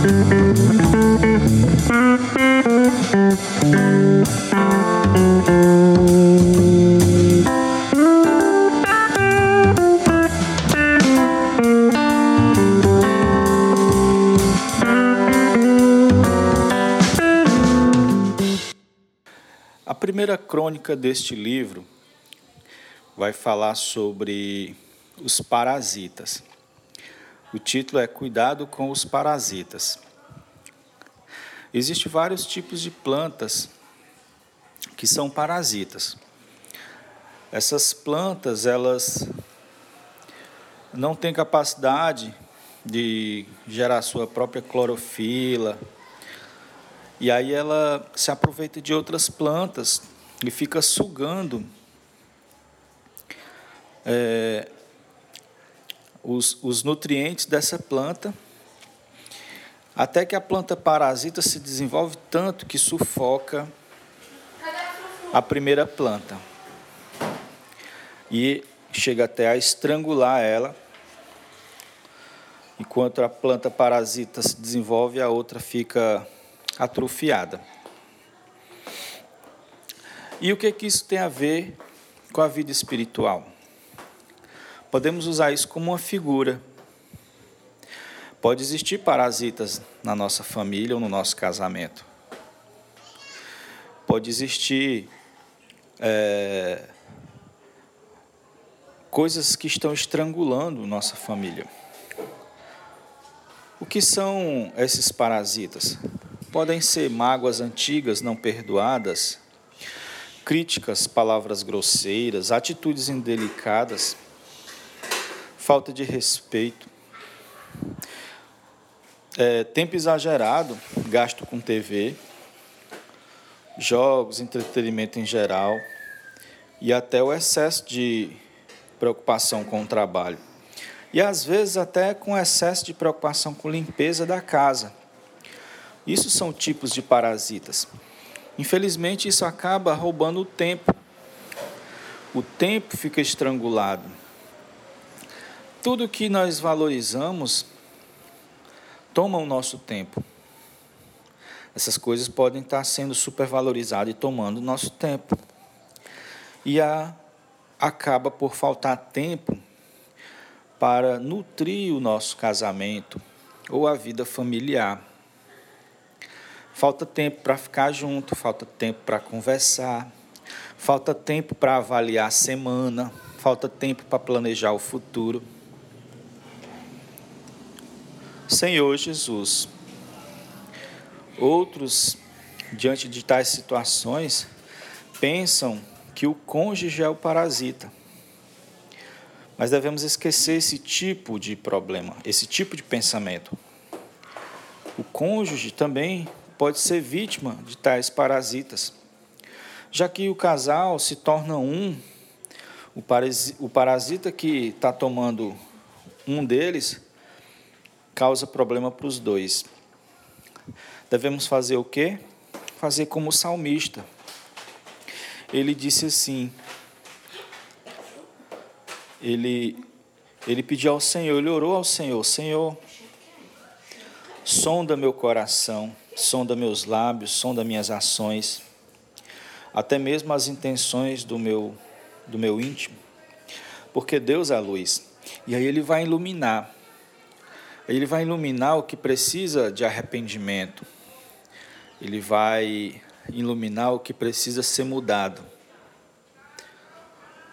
A primeira crônica deste livro vai falar sobre os parasitas. O título é Cuidado com os parasitas. Existem vários tipos de plantas que são parasitas. Essas plantas, elas não têm capacidade de gerar sua própria clorofila. E aí ela se aproveita de outras plantas e fica sugando é, os, os nutrientes dessa planta, até que a planta parasita se desenvolve tanto que sufoca a primeira planta e chega até a estrangular ela. Enquanto a planta parasita se desenvolve, a outra fica atrofiada. E o que, que isso tem a ver com a vida espiritual? Podemos usar isso como uma figura. Pode existir parasitas na nossa família ou no nosso casamento. Pode existir é, coisas que estão estrangulando nossa família. O que são esses parasitas? Podem ser mágoas antigas não perdoadas, críticas, palavras grosseiras, atitudes indelicadas falta de respeito, é, tempo exagerado, gasto com TV, jogos, entretenimento em geral e até o excesso de preocupação com o trabalho. E às vezes até com excesso de preocupação com limpeza da casa. Isso são tipos de parasitas. Infelizmente, isso acaba roubando o tempo. O tempo fica estrangulado. Tudo que nós valorizamos toma o nosso tempo. Essas coisas podem estar sendo supervalorizadas e tomando o nosso tempo. E a, acaba por faltar tempo para nutrir o nosso casamento ou a vida familiar. Falta tempo para ficar junto, falta tempo para conversar, falta tempo para avaliar a semana, falta tempo para planejar o futuro. Senhor Jesus. Outros, diante de tais situações, pensam que o cônjuge é o parasita. Mas devemos esquecer esse tipo de problema, esse tipo de pensamento. O cônjuge também pode ser vítima de tais parasitas, já que o casal se torna um, o parasita que está tomando um deles causa problema para os dois. Devemos fazer o quê? Fazer como o salmista. Ele disse assim: ele, ele pediu ao Senhor, ele orou ao Senhor: Senhor, sonda meu coração, sonda meus lábios, sonda minhas ações, até mesmo as intenções do meu, do meu íntimo, porque Deus é a luz. E aí ele vai iluminar ele vai iluminar o que precisa de arrependimento. Ele vai iluminar o que precisa ser mudado.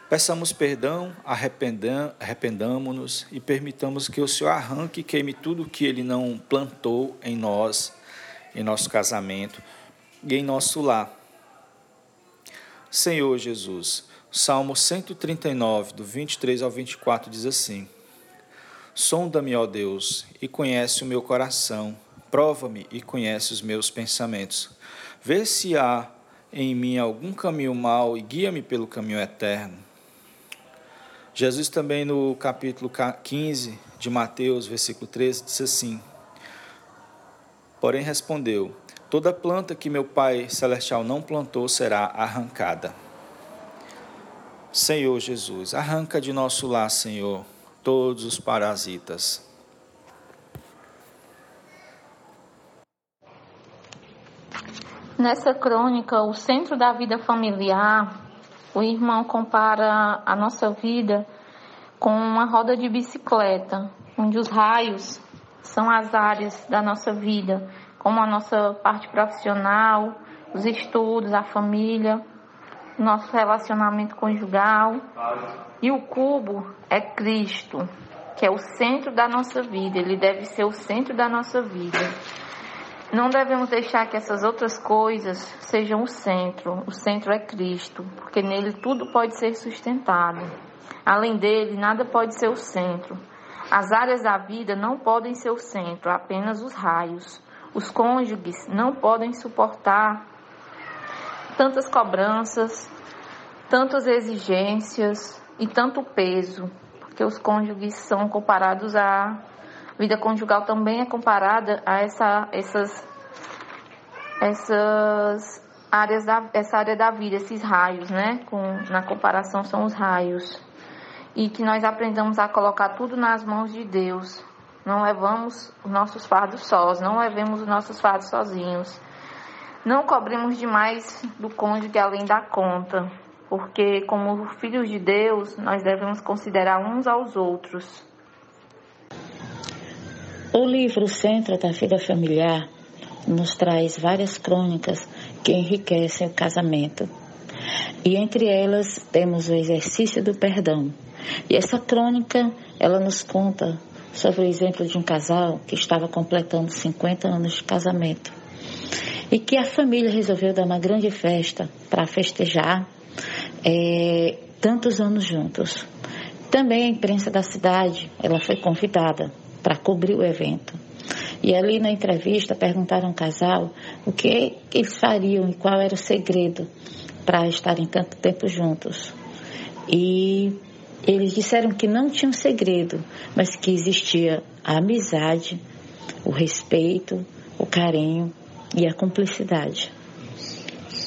Peçamos perdão, arrependamos-nos e permitamos que o Senhor arranque e queime tudo que Ele não plantou em nós, em nosso casamento e em nosso lar. Senhor Jesus, Salmo 139, do 23 ao 24, diz assim: Sonda-me, ó Deus, e conhece o meu coração. Prova-me e conhece os meus pensamentos. Vê se há em mim algum caminho mau e guia-me pelo caminho eterno. Jesus também no capítulo 15 de Mateus, versículo 13, disse assim: Porém respondeu: Toda planta que meu Pai celestial não plantou será arrancada. Senhor Jesus, arranca de nosso lar, Senhor, todos os parasitas. Nessa crônica, o centro da vida familiar, o irmão compara a nossa vida com uma roda de bicicleta, onde os raios são as áreas da nossa vida, como a nossa parte profissional, os estudos, a família, nosso relacionamento conjugal. E o cubo é Cristo, que é o centro da nossa vida, ele deve ser o centro da nossa vida. Não devemos deixar que essas outras coisas sejam o centro. O centro é Cristo, porque nele tudo pode ser sustentado. Além dele, nada pode ser o centro. As áreas da vida não podem ser o centro, apenas os raios. Os cônjuges não podem suportar tantas cobranças, tantas exigências e tanto peso, porque os cônjuges são comparados à vida conjugal também é comparada a essa, essas, essas áreas da, essa área da vida, esses raios, né? Com, na comparação são os raios. E que nós aprendamos a colocar tudo nas mãos de Deus. Não levamos os nossos fardos sós, não levemos os nossos fardos sozinhos. Não cobremos demais do cônjuge além da conta, porque como filhos de Deus, nós devemos considerar uns aos outros. O livro Centro da Vida Familiar nos traz várias crônicas que enriquecem o casamento. E entre elas temos o exercício do perdão. E essa crônica, ela nos conta sobre o exemplo de um casal que estava completando 50 anos de casamento. E que a família resolveu dar uma grande festa para festejar é, tantos anos juntos. Também a imprensa da cidade, ela foi convidada para cobrir o evento. E ali na entrevista perguntaram ao casal o que eles fariam e qual era o segredo para estarem tanto tempo juntos. E eles disseram que não tinha um segredo, mas que existia a amizade, o respeito, o carinho e a cumplicidade.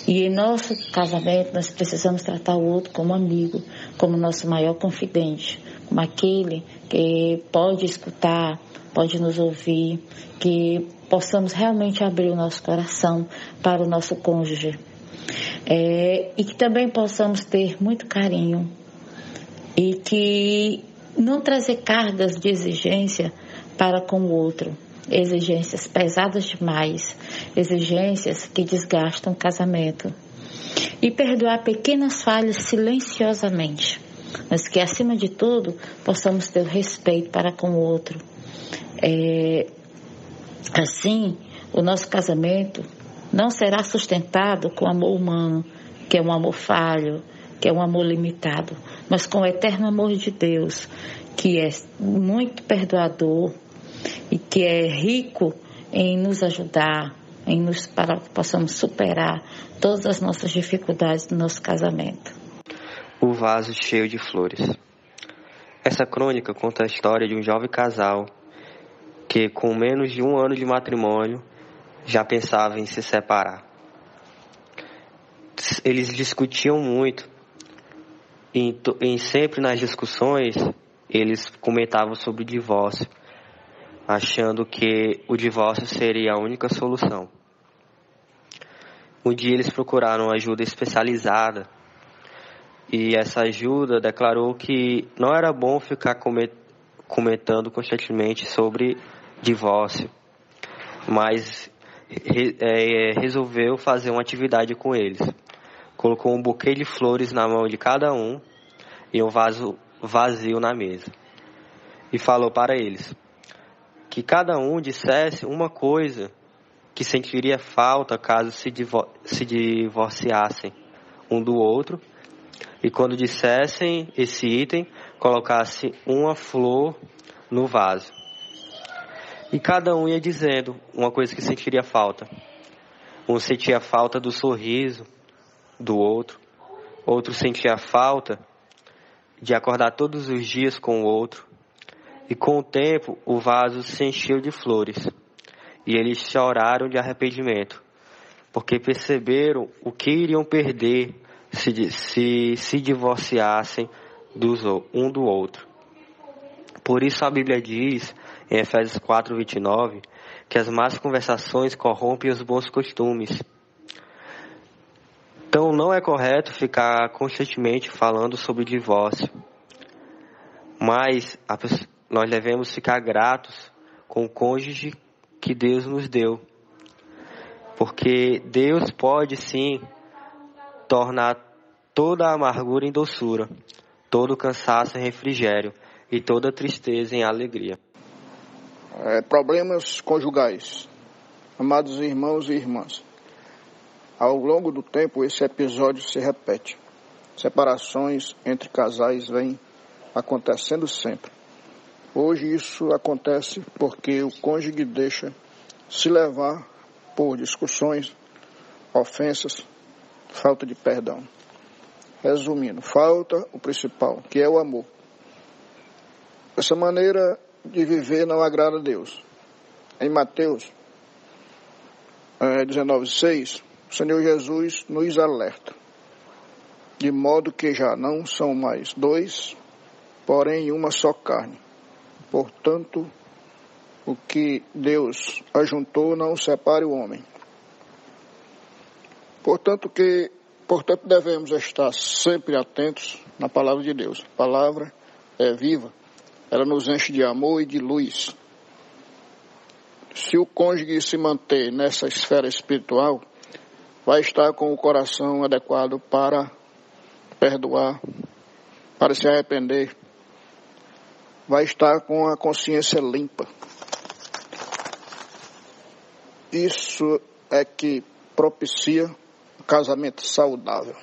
E em nosso casamento nós precisamos tratar o outro como amigo, como nosso maior confidente, como aquele que pode escutar, pode nos ouvir, que possamos realmente abrir o nosso coração para o nosso cônjuge. É, e que também possamos ter muito carinho e que não trazer cargas de exigência para com o outro, exigências pesadas demais, exigências que desgastam o casamento. E perdoar pequenas falhas silenciosamente mas que acima de tudo possamos ter respeito para com o outro. É, assim, o nosso casamento não será sustentado com amor humano, que é um amor falho, que é um amor limitado, mas com o eterno amor de Deus, que é muito perdoador e que é rico em nos ajudar, em nos para que possamos superar todas as nossas dificuldades do nosso casamento. O vaso cheio de flores. Essa crônica conta a história de um jovem casal que, com menos de um ano de matrimônio, já pensava em se separar. Eles discutiam muito e, sempre nas discussões eles comentavam sobre o divórcio, achando que o divórcio seria a única solução. Um dia eles procuraram ajuda especializada e essa ajuda declarou que não era bom ficar comentando constantemente sobre divórcio, mas é, resolveu fazer uma atividade com eles. Colocou um buquê de flores na mão de cada um e um vaso vazio na mesa. E falou para eles que cada um dissesse uma coisa que sentiria falta caso se, divor se divorciassem um do outro e quando dissessem esse item, colocasse uma flor no vaso. E cada um ia dizendo uma coisa que sentiria falta. Um sentia falta do sorriso do outro, outro sentia falta de acordar todos os dias com o outro. E com o tempo, o vaso se encheu de flores. E eles choraram de arrependimento, porque perceberam o que iriam perder se, se, se divorciassem dos, um do outro. Por isso a Bíblia diz, em Efésios 4, 29, que as más conversações corrompem os bons costumes. Então não é correto ficar constantemente falando sobre divórcio. Mas nós devemos ficar gratos com o cônjuge que Deus nos deu. Porque Deus pode sim tornar toda a amargura em doçura, todo cansaço em refrigério e toda tristeza em alegria. É, problemas conjugais. Amados irmãos e irmãs, ao longo do tempo, esse episódio se repete. Separações entre casais vêm acontecendo sempre. Hoje isso acontece porque o cônjuge deixa se levar por discussões, ofensas, falta de perdão. Resumindo, falta o principal, que é o amor. Essa maneira de viver não agrada a Deus. Em Mateus é, 19,6, o Senhor Jesus nos alerta, de modo que já não são mais dois, porém uma só carne. Portanto, o que Deus ajuntou não separe o homem. Portanto que, portanto devemos estar sempre atentos na palavra de Deus. A palavra é viva, ela nos enche de amor e de luz. Se o cônjuge se manter nessa esfera espiritual, vai estar com o coração adequado para perdoar, para se arrepender, vai estar com a consciência limpa. Isso é que propicia um casamento saudável.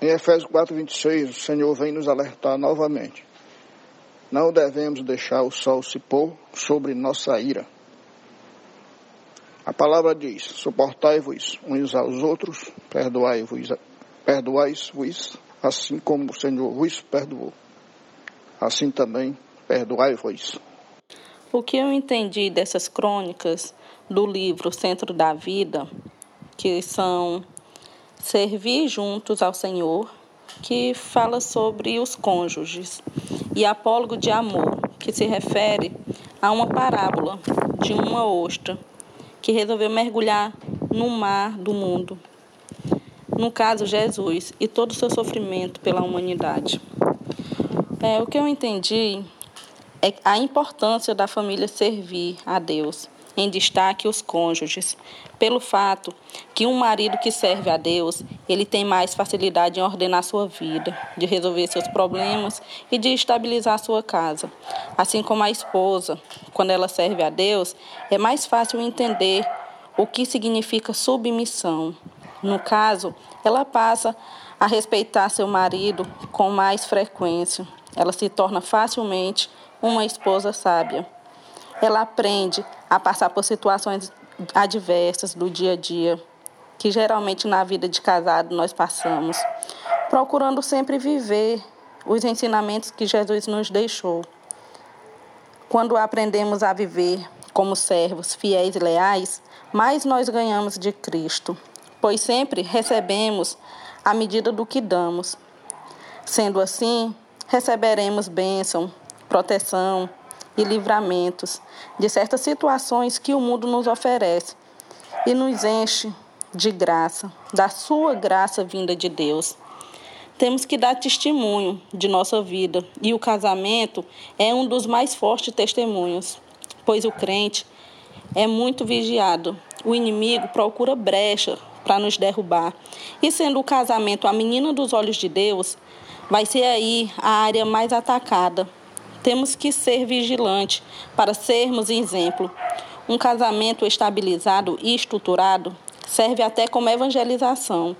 Em Efésios 4, 26, o Senhor vem nos alertar novamente. Não devemos deixar o sol se pôr sobre nossa ira a palavra diz: suportai-vos uns aos outros, perdoai-vos, perdoai-vos, assim como o Senhor vos perdoou. Assim também perdoai-vos. O que eu entendi dessas crônicas do livro Centro da Vida, que são servir juntos ao Senhor, que fala sobre os cônjuges, e apólogo de amor, que se refere a uma parábola de uma ostra que resolveu mergulhar no mar do mundo. No caso, Jesus e todo o seu sofrimento pela humanidade. É, o que eu entendi é a importância da família servir a Deus, em destaque os cônjuges, pelo fato que um marido que serve a Deus, ele tem mais facilidade em ordenar sua vida, de resolver seus problemas e de estabilizar sua casa. Assim como a esposa, quando ela serve a Deus, é mais fácil entender o que significa submissão. No caso, ela passa a respeitar seu marido com mais frequência. Ela se torna facilmente uma esposa sábia. Ela aprende a passar por situações adversas do dia a dia, que geralmente na vida de casado nós passamos, procurando sempre viver os ensinamentos que Jesus nos deixou. Quando aprendemos a viver como servos fiéis e leais, mais nós ganhamos de Cristo, pois sempre recebemos a medida do que damos. Sendo assim, receberemos bênção, proteção e livramentos de certas situações que o mundo nos oferece e nos enche de graça, da sua graça vinda de Deus. Temos que dar testemunho de nossa vida e o casamento é um dos mais fortes testemunhos, pois o crente é muito vigiado. O inimigo procura brecha para nos derrubar. E sendo o casamento a menina dos olhos de Deus, vai ser aí a área mais atacada. Temos que ser vigilantes para sermos exemplo. Um casamento estabilizado e estruturado serve até como evangelização,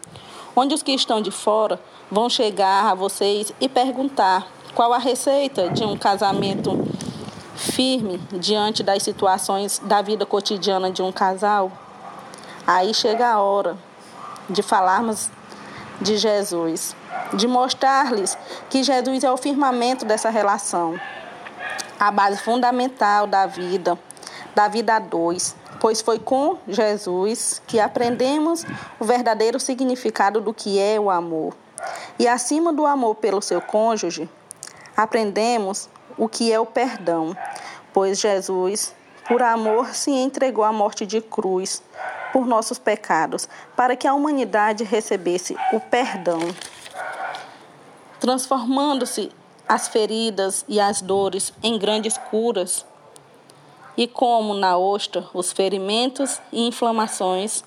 onde os que estão de fora vão chegar a vocês e perguntar qual a receita de um casamento firme diante das situações da vida cotidiana de um casal. Aí chega a hora de falarmos de Jesus, de mostrar-lhes que Jesus é o firmamento dessa relação, a base fundamental da vida, da vida a dois, pois foi com Jesus que aprendemos o verdadeiro significado do que é o amor. E acima do amor pelo seu cônjuge, aprendemos o que é o perdão, pois Jesus, por amor, se entregou à morte de cruz por nossos pecados, para que a humanidade recebesse o perdão, transformando-se as feridas e as dores em grandes curas. E como na ostra, os ferimentos e inflamações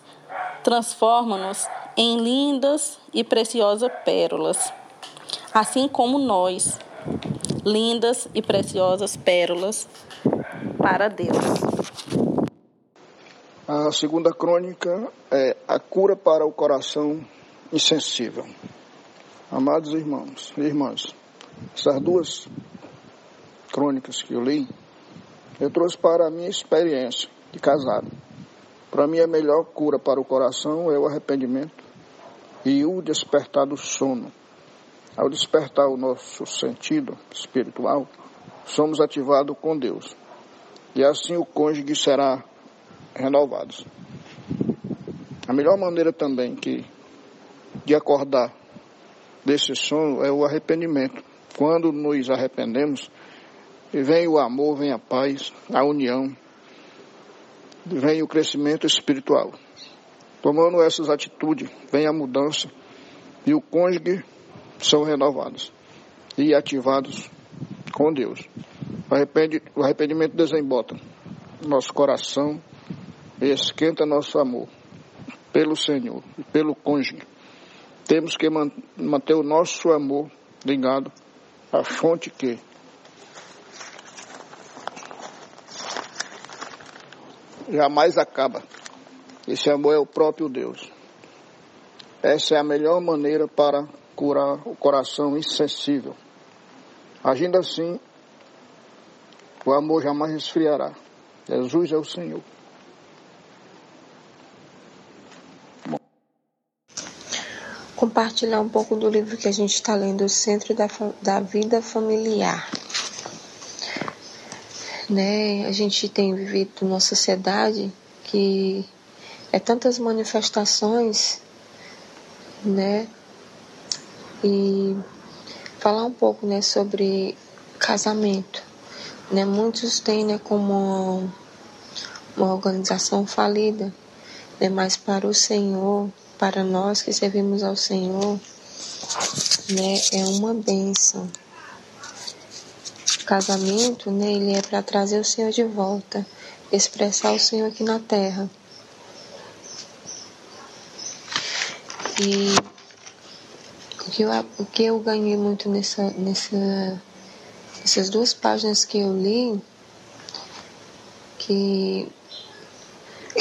transformam-nos em lindas e preciosas pérolas, assim como nós, lindas e preciosas pérolas para Deus. A segunda crônica é a cura para o coração insensível. Amados irmãos e irmãs, essas duas crônicas que eu li, eu trouxe para a minha experiência de casado. Para mim, a melhor cura para o coração é o arrependimento e o despertar do sono. Ao despertar o nosso sentido espiritual, somos ativados com Deus. E assim o cônjuge será renovado. A melhor maneira também que de acordar desse sono é o arrependimento. Quando nos arrependemos, vem o amor, vem a paz, a união, vem o crescimento espiritual. Tomando essas atitudes, vem a mudança e o cônjuge são renovados e ativados com Deus. O arrependimento desembota nosso coração esquenta nosso amor pelo Senhor e pelo cônjuge. Temos que manter o nosso amor ligado à fonte que jamais acaba. Esse amor é o próprio Deus. Essa é a melhor maneira para curar o coração insensível. Agindo assim, o amor jamais esfriará. Jesus é o Senhor. Compartilhar um pouco do livro que a gente está lendo, O Centro da, da Vida Familiar né? A gente tem vivido numa sociedade que é tantas manifestações, né? E falar um pouco, né, sobre casamento, né? Muitos têm, né, como uma organização falida, né? Mas para o Senhor, para nós que servimos ao Senhor, né, é uma bênção casamento, né, ele é para trazer o Senhor de volta, expressar o Senhor aqui na terra. E o que eu, o que eu ganhei muito nessa, nessa, nessas duas páginas que eu li, que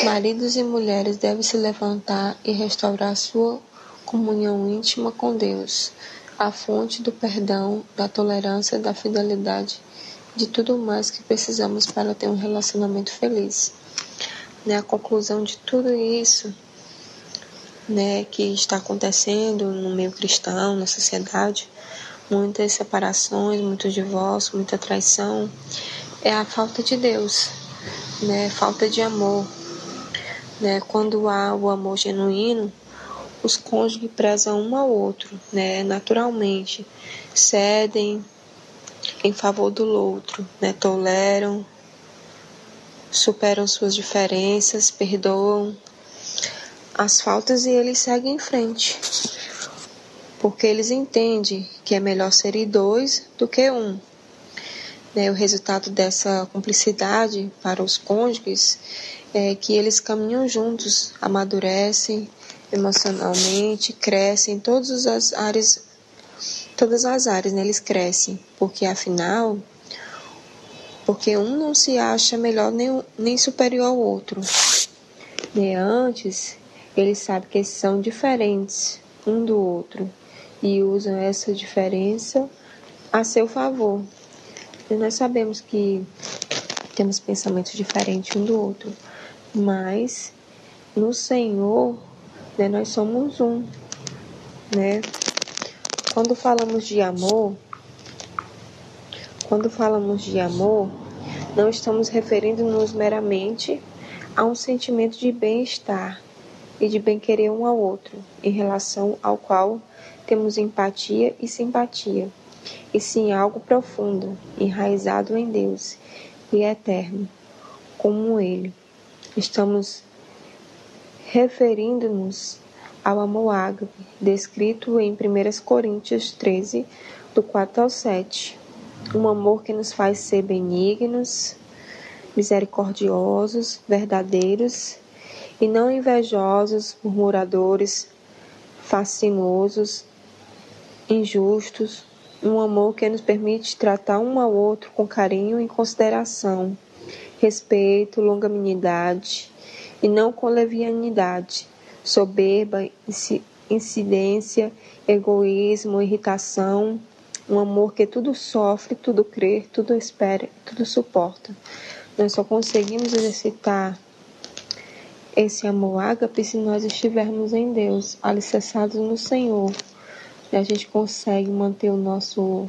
maridos e mulheres devem se levantar e restaurar sua comunhão íntima com Deus, a fonte do perdão, da tolerância, da fidelidade, de tudo mais que precisamos para ter um relacionamento feliz. Né, a conclusão de tudo isso né, que está acontecendo no meio cristão, na sociedade, muitas separações, muitos divórcios, muita traição, é a falta de Deus, né, falta de amor. Né, quando há o amor genuíno, os cônjuges prezam um ao outro, né, naturalmente, cedem em favor do outro, né, toleram, superam suas diferenças, perdoam as faltas e eles seguem em frente. Porque eles entendem que é melhor serem dois do que um. Né, o resultado dessa cumplicidade para os cônjuges é que eles caminham juntos, amadurecem, emocionalmente, crescem em todas as áreas, todas as áreas, né? Eles crescem, porque afinal, porque um não se acha melhor nem, nem superior ao outro. Né? Antes, eles sabem que são diferentes um do outro e usam essa diferença a seu favor. E nós sabemos que temos pensamentos diferentes um do outro, mas no Senhor né? Nós somos um, né? Quando falamos de amor, quando falamos de amor, não estamos referindo-nos meramente a um sentimento de bem-estar e de bem-querer um ao outro, em relação ao qual temos empatia e simpatia, e sim algo profundo, enraizado em Deus e eterno, como Ele. Estamos referindo-nos ao amor ágape, descrito em 1 Coríntios 13, do 4 ao 7. Um amor que nos faz ser benignos, misericordiosos, verdadeiros e não invejosos, murmuradores, fascinosos, injustos, um amor que nos permite tratar um ao outro com carinho e consideração, respeito, longanimidade e não com levianidade, soberba, incidência, egoísmo, irritação, um amor que tudo sofre, tudo crê, tudo espera, tudo suporta. Nós só conseguimos exercitar esse amor ágape se nós estivermos em Deus, alicerçados no Senhor. E a gente consegue manter o nosso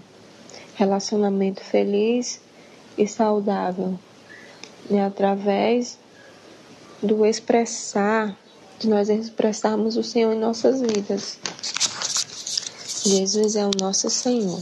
relacionamento feliz e saudável. E através do expressar, de nós expressarmos o Senhor em nossas vidas. Jesus é o nosso Senhor.